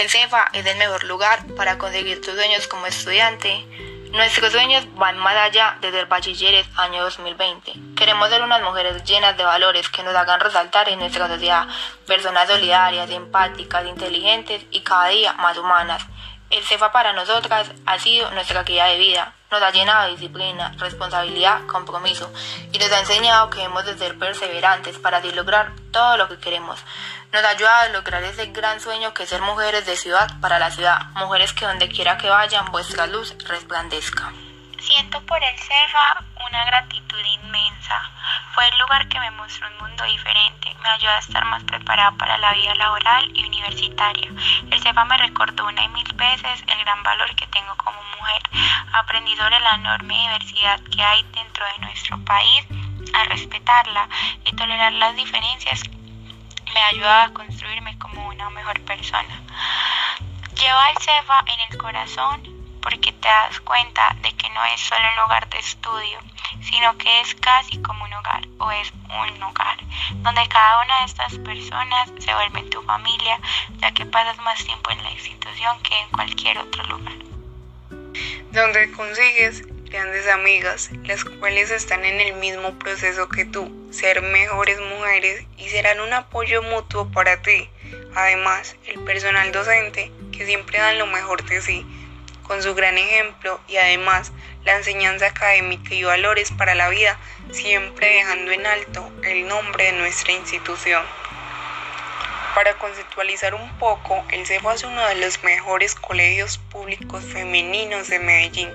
el CEFA es el mejor lugar para conseguir tus sueños como estudiante. Nuestros sueños van más allá desde el bachilleres año 2020. Queremos ser unas mujeres llenas de valores que nos hagan resaltar en nuestra sociedad, personas solidarias, empáticas, inteligentes y cada día más humanas. El CEFA para nosotras ha sido nuestra guía de vida. Nos ha llenado de disciplina, responsabilidad, compromiso y nos ha enseñado que hemos de ser perseverantes para así lograr todo lo que queremos. Nos ha ayudado a lograr ese gran sueño que ser mujeres de ciudad para la ciudad, mujeres que donde quiera que vayan vuestra luz resplandezca. Siento por el CEFA una gratitud inmensa. Fue el lugar que me mostró un mundo diferente, me ayudó a estar más preparada para la vida laboral y universitaria. El CEFA me recordó una y mil veces el gran valor que tengo como mujer. Aprendí sobre la enorme diversidad que hay dentro de nuestro país, a respetarla y tolerar las diferencias me ayuda a construirme como una mejor persona. Lleva el CEFA en el corazón porque te das cuenta de que no es solo un lugar de estudio, sino que es casi como un hogar o es un hogar, donde cada una de estas personas se vuelve tu familia, ya que pasas más tiempo en la institución que en cualquier otro lugar. Donde consigues grandes amigas, las cuales están en el mismo proceso que tú, ser mejores mujeres y serán un apoyo mutuo para ti. Además, el personal docente, que siempre dan lo mejor de sí, con su gran ejemplo y además la enseñanza académica y valores para la vida, siempre dejando en alto el nombre de nuestra institución. Para conceptualizar un poco, el CEFA es uno de los mejores colegios públicos femeninos de Medellín.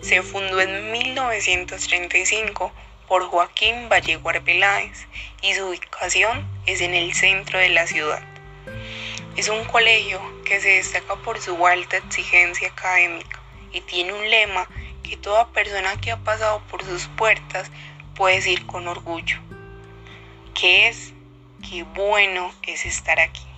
Se fundó en 1935 por Joaquín Vallejo Arbeláez y su ubicación es en el centro de la ciudad. Es un colegio que se destaca por su alta exigencia académica y tiene un lema que toda persona que ha pasado por sus puertas puede decir con orgullo, que es, qué bueno es estar aquí.